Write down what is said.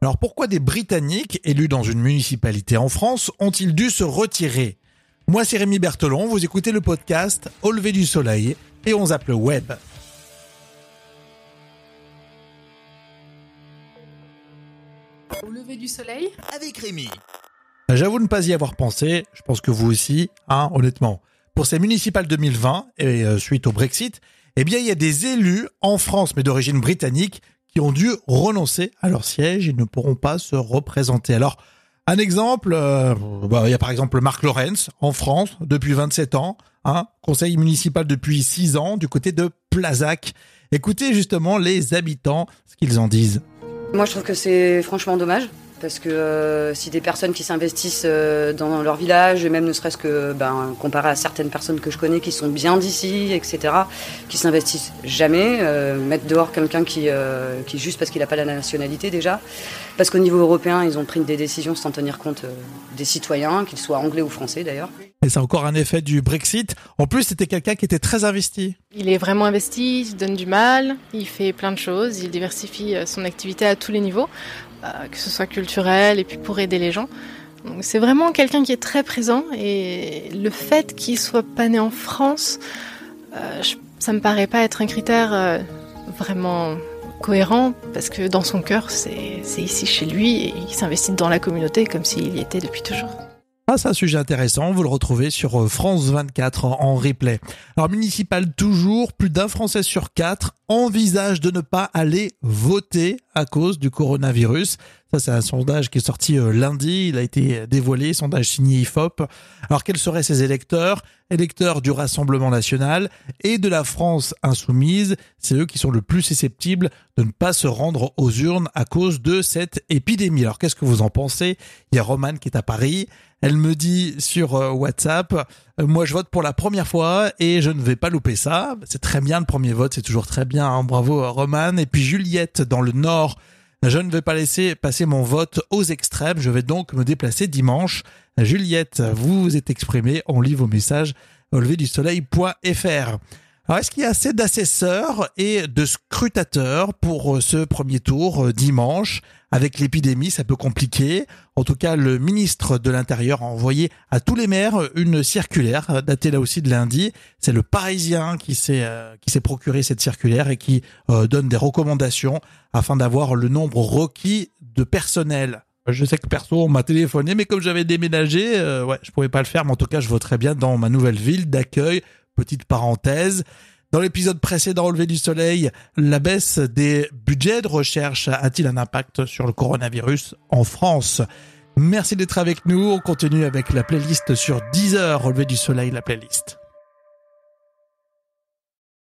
Alors pourquoi des Britanniques élus dans une municipalité en France ont-ils dû se retirer? Moi c'est Rémi Berthelon, vous écoutez le podcast Au lever du soleil et on zappe le web. Au lever du soleil? Avec Rémi. J'avoue ne pas y avoir pensé, je pense que vous aussi, hein, honnêtement. Pour ces municipales 2020 et euh, suite au Brexit, eh bien il y a des élus en France mais d'origine britannique qui ont dû renoncer à leur siège. Ils ne pourront pas se représenter. Alors, un exemple, euh, bah, il y a par exemple Marc Lorenz en France depuis 27 ans, hein, conseil municipal depuis 6 ans du côté de Plazac. Écoutez justement les habitants ce qu'ils en disent. Moi, je trouve que c'est franchement dommage parce que euh, si des personnes qui s'investissent euh, dans leur village, et même ne serait-ce que ben, comparé à certaines personnes que je connais qui sont bien d'ici, etc., qui s'investissent jamais, euh, mettre dehors quelqu'un qui, qui juste parce qu'il n'a pas la nationalité déjà, parce qu'au niveau européen, ils ont pris des décisions sans tenir compte des citoyens, qu'ils soient anglais ou français d'ailleurs. Et c'est encore un effet du Brexit. En plus, c'était quelqu'un qui était très investi. Il est vraiment investi, il se donne du mal, il fait plein de choses, il diversifie son activité à tous les niveaux. Euh, que ce soit culturel et puis pour aider les gens. C'est vraiment quelqu'un qui est très présent et le fait qu'il soit pas né en France, euh, ça me paraît pas être un critère euh, vraiment cohérent parce que dans son cœur, c'est ici chez lui et il s'investit dans la communauté comme s'il y était depuis toujours. Ah, c'est un sujet intéressant. Vous le retrouvez sur France 24 en replay. Alors, municipal toujours, plus d'un Français sur quatre envisage de ne pas aller voter à cause du coronavirus. Ça, c'est un sondage qui est sorti euh, lundi. Il a été dévoilé, sondage signé IFOP. Alors, quels seraient ces électeurs? Électeurs du Rassemblement national et de la France insoumise. C'est eux qui sont le plus susceptibles de ne pas se rendre aux urnes à cause de cette épidémie. Alors, qu'est-ce que vous en pensez? Il y a Romane qui est à Paris. Elle me dit sur euh, WhatsApp, moi je vote pour la première fois et je ne vais pas louper ça. C'est très bien le premier vote, c'est toujours très bien. Hein. Bravo euh, Roman. Et puis Juliette dans le Nord, je ne vais pas laisser passer mon vote aux extrêmes. Je vais donc me déplacer dimanche. Juliette, vous vous êtes exprimée. On lit vos messages au. Alors, est-ce qu'il y a assez d'assesseurs et de scrutateurs pour euh, ce premier tour euh, dimanche? Avec l'épidémie, ça peut compliquer. En tout cas, le ministre de l'Intérieur a envoyé à tous les maires une circulaire, euh, datée là aussi de lundi. C'est le Parisien qui s'est qui s'est procuré cette circulaire et qui donne des recommandations afin d'avoir le nombre requis de personnel. Je sais que perso, on m'a téléphoné, mais comme j'avais déménagé, ouais, je pouvais pas le faire. Mais en tout cas, je voterai bien dans ma nouvelle ville d'accueil Petite parenthèse. Dans l'épisode précédent, Relevé du Soleil, la baisse des budgets de recherche a-t-il un impact sur le coronavirus en France? Merci d'être avec nous. On continue avec la playlist sur 10 heures. Relevé du Soleil, la playlist.